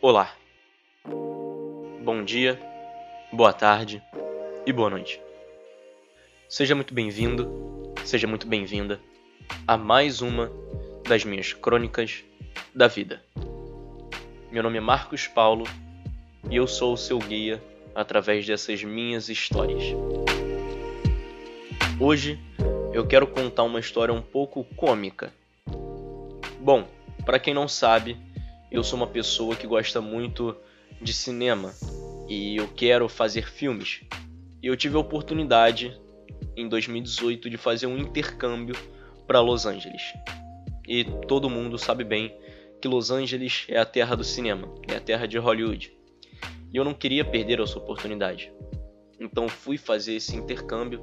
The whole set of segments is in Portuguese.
Olá. Bom dia, boa tarde e boa noite. Seja muito bem-vindo, seja muito bem-vinda a mais uma das minhas crônicas da vida. Meu nome é Marcos Paulo e eu sou o seu guia através dessas minhas histórias. Hoje eu quero contar uma história um pouco cômica. Bom, para quem não sabe, eu sou uma pessoa que gosta muito de cinema e eu quero fazer filmes. E eu tive a oportunidade em 2018 de fazer um intercâmbio para Los Angeles. E todo mundo sabe bem que Los Angeles é a terra do cinema, é a terra de Hollywood. E eu não queria perder essa oportunidade. Então fui fazer esse intercâmbio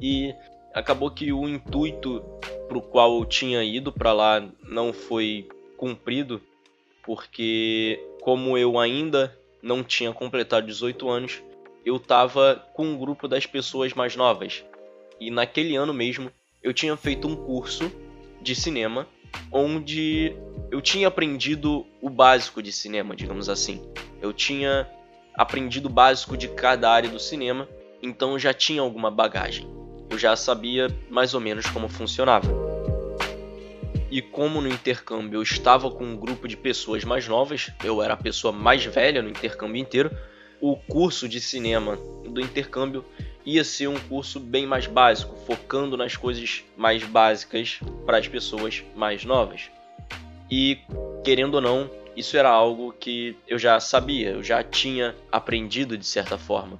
e acabou que o intuito para o qual eu tinha ido para lá não foi cumprido porque como eu ainda não tinha completado 18 anos, eu estava com um grupo das pessoas mais novas. E naquele ano mesmo, eu tinha feito um curso de cinema onde eu tinha aprendido o básico de cinema, digamos assim. Eu tinha aprendido o básico de cada área do cinema, então eu já tinha alguma bagagem. Eu já sabia mais ou menos como funcionava. E como no intercâmbio eu estava com um grupo de pessoas mais novas, eu era a pessoa mais velha no intercâmbio inteiro, o curso de cinema do intercâmbio ia ser um curso bem mais básico, focando nas coisas mais básicas para as pessoas mais novas. E, querendo ou não, isso era algo que eu já sabia, eu já tinha aprendido de certa forma.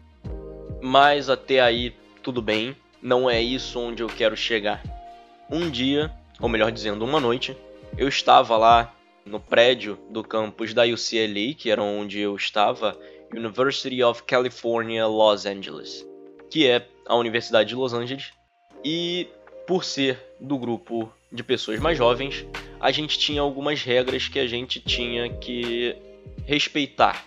Mas até aí, tudo bem, não é isso onde eu quero chegar. Um dia ou melhor dizendo, uma noite, eu estava lá no prédio do campus da UCLA, que era onde eu estava, University of California, Los Angeles, que é a Universidade de Los Angeles, e por ser do grupo de pessoas mais jovens, a gente tinha algumas regras que a gente tinha que respeitar.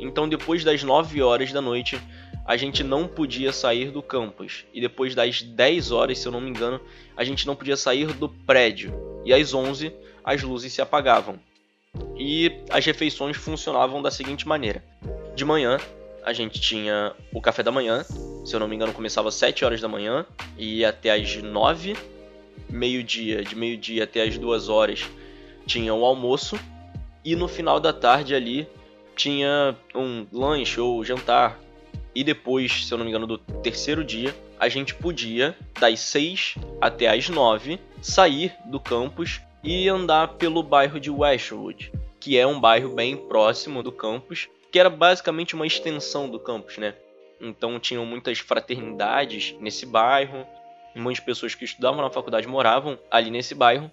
Então, depois das 9 horas da noite, a gente não podia sair do campus. E depois das 10 horas, se eu não me engano, a gente não podia sair do prédio. E às 11 as luzes se apagavam. E as refeições funcionavam da seguinte maneira: de manhã a gente tinha o café da manhã, se eu não me engano, começava às 7 horas da manhã e ia até às 9, meio-dia, de meio-dia até às 2 horas tinha o almoço e no final da tarde ali tinha um lanche ou jantar e depois, se eu não me engano, do terceiro dia, a gente podia, das 6 até as 9, sair do campus e andar pelo bairro de Westwood, que é um bairro bem próximo do campus, que era basicamente uma extensão do campus, né? Então tinham muitas fraternidades nesse bairro, muitas pessoas que estudavam na faculdade moravam ali nesse bairro.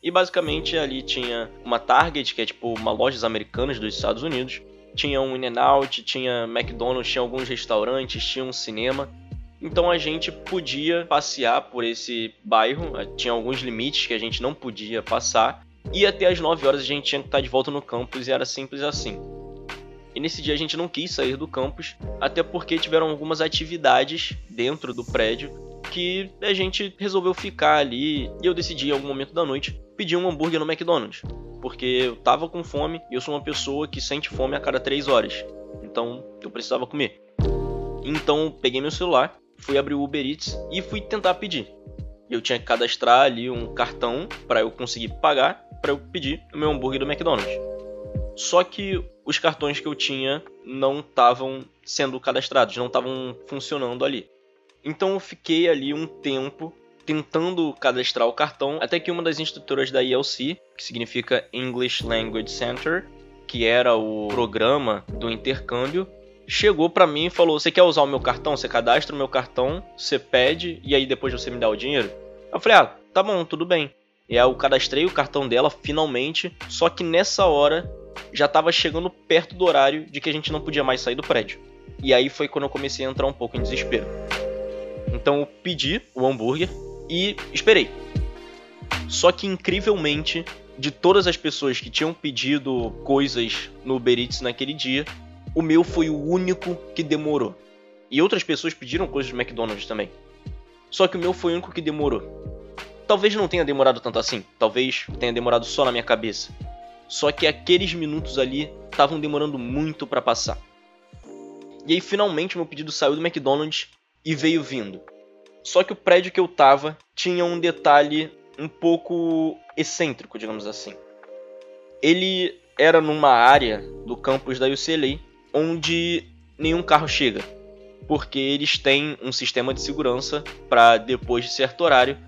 E basicamente ali tinha uma Target, que é tipo uma lojas americanas dos Estados Unidos, tinha um In-N-Out, tinha McDonald's, tinha alguns restaurantes, tinha um cinema. Então a gente podia passear por esse bairro, tinha alguns limites que a gente não podia passar, e até as 9 horas a gente tinha que estar de volta no campus e era simples assim. E nesse dia a gente não quis sair do campus, até porque tiveram algumas atividades dentro do prédio que a gente resolveu ficar ali e eu decidi em algum momento da noite pedir um hambúrguer no McDonald's porque eu tava com fome e eu sou uma pessoa que sente fome a cada 3 horas. Então eu precisava comer. Então peguei meu celular, fui abrir o Uber Eats e fui tentar pedir. Eu tinha que cadastrar ali um cartão para eu conseguir pagar para eu pedir o meu hambúrguer do McDonald's. Só que os cartões que eu tinha não estavam sendo cadastrados, não estavam funcionando ali. Então eu fiquei ali um tempo tentando cadastrar o cartão, até que uma das instrutoras da ILC, que significa English Language Center, que era o programa do intercâmbio, chegou para mim e falou: "Você quer usar o meu cartão? Você cadastra o meu cartão, você pede e aí depois você me dá o dinheiro?" Eu falei: "Ah, tá bom, tudo bem." E aí eu cadastrei o cartão dela finalmente, só que nessa hora já estava chegando perto do horário de que a gente não podia mais sair do prédio. E aí foi quando eu comecei a entrar um pouco em desespero. Então eu pedi o hambúrguer, e esperei. Só que incrivelmente, de todas as pessoas que tinham pedido coisas no Uber Eats naquele dia, o meu foi o único que demorou. E outras pessoas pediram coisas do McDonald's também. Só que o meu foi o único que demorou. Talvez não tenha demorado tanto assim, talvez tenha demorado só na minha cabeça. Só que aqueles minutos ali estavam demorando muito para passar. E aí finalmente meu pedido saiu do McDonald's e veio vindo. Só que o prédio que eu tava tinha um detalhe um pouco excêntrico, digamos assim. Ele era numa área do campus da UCLA onde nenhum carro chega, porque eles têm um sistema de segurança para depois de certo horário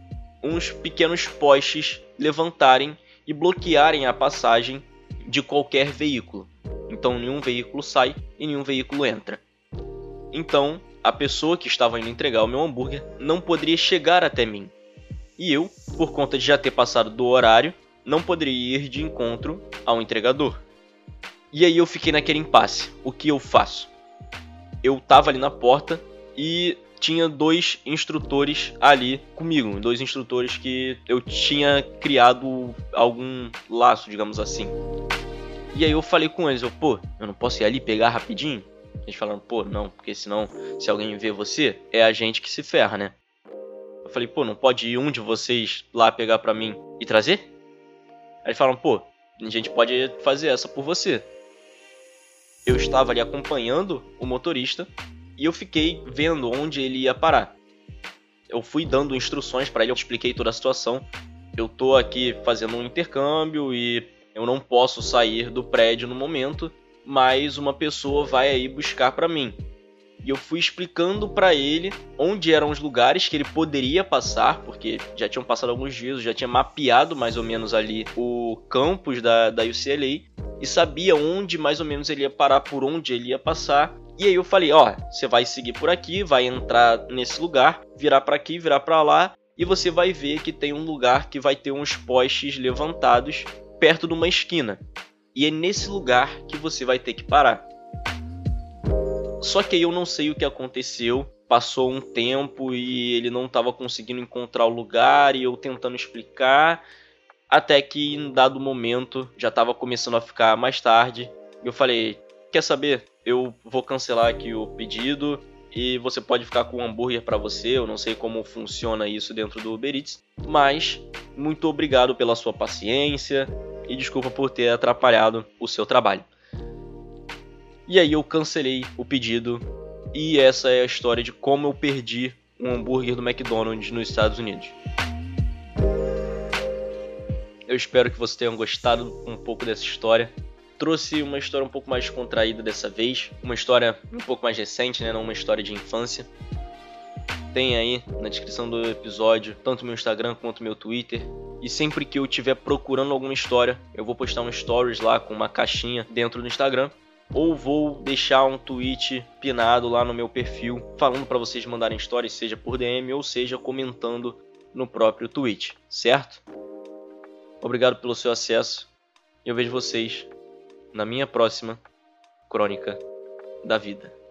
uns pequenos postes levantarem e bloquearem a passagem de qualquer veículo. Então nenhum veículo sai e nenhum veículo entra. Então, a pessoa que estava indo entregar o meu hambúrguer não poderia chegar até mim. E eu, por conta de já ter passado do horário, não poderia ir de encontro ao entregador. E aí eu fiquei naquele impasse. O que eu faço? Eu tava ali na porta e tinha dois instrutores ali comigo, dois instrutores que eu tinha criado algum laço, digamos assim. E aí eu falei com eles, eu, pô, eu não posso ir ali pegar rapidinho? Eles falaram, pô, não, porque senão se alguém vê você, é a gente que se ferra, né? Eu falei, pô, não pode ir um de vocês lá pegar pra mim e trazer? Aí eles falaram, pô, a gente pode fazer essa por você. Eu estava ali acompanhando o motorista e eu fiquei vendo onde ele ia parar. Eu fui dando instruções para ele, eu expliquei toda a situação. Eu tô aqui fazendo um intercâmbio e eu não posso sair do prédio no momento, mas uma pessoa vai aí buscar para mim. E eu fui explicando para ele onde eram os lugares que ele poderia passar, porque já tinham passado alguns dias, já tinha mapeado mais ou menos ali o campus da, da UCLA e sabia onde mais ou menos ele ia parar, por onde ele ia passar. E aí eu falei, ó, você vai seguir por aqui, vai entrar nesse lugar, virar para aqui, virar para lá, e você vai ver que tem um lugar que vai ter uns postes levantados perto de uma esquina. E é nesse lugar que você vai ter que parar. Só que aí eu não sei o que aconteceu. Passou um tempo e ele não estava conseguindo encontrar o lugar e eu tentando explicar. Até que em dado momento já estava começando a ficar mais tarde. Eu falei: Quer saber? Eu vou cancelar aqui o pedido e você pode ficar com um hambúrguer para você. Eu não sei como funciona isso dentro do Uber Eats, mas muito obrigado pela sua paciência e desculpa por ter atrapalhado o seu trabalho. E aí eu cancelei o pedido e essa é a história de como eu perdi um hambúrguer do McDonald's nos Estados Unidos. Eu espero que vocês tenham gostado um pouco dessa história. Trouxe uma história um pouco mais contraída dessa vez, uma história um pouco mais recente, né, não uma história de infância tem aí na descrição do episódio tanto meu Instagram quanto meu Twitter. E sempre que eu estiver procurando alguma história, eu vou postar um stories lá com uma caixinha dentro do Instagram. Ou vou deixar um tweet pinado lá no meu perfil falando para vocês mandarem histórias, seja por DM ou seja comentando no próprio tweet, certo? Obrigado pelo seu acesso e eu vejo vocês na minha próxima Crônica da Vida.